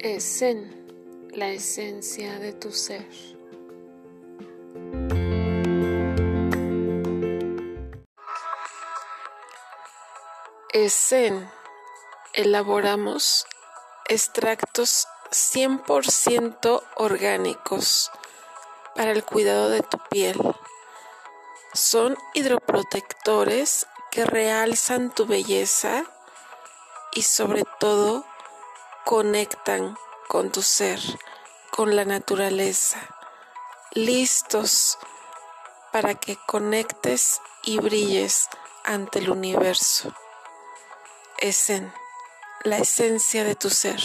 Esen, la esencia de tu ser. Esen, elaboramos extractos 100% orgánicos para el cuidado de tu piel. Son hidroprotectores que realzan tu belleza y sobre todo conectan con tu ser, con la naturaleza, listos para que conectes y brilles ante el universo. Es en la esencia de tu ser.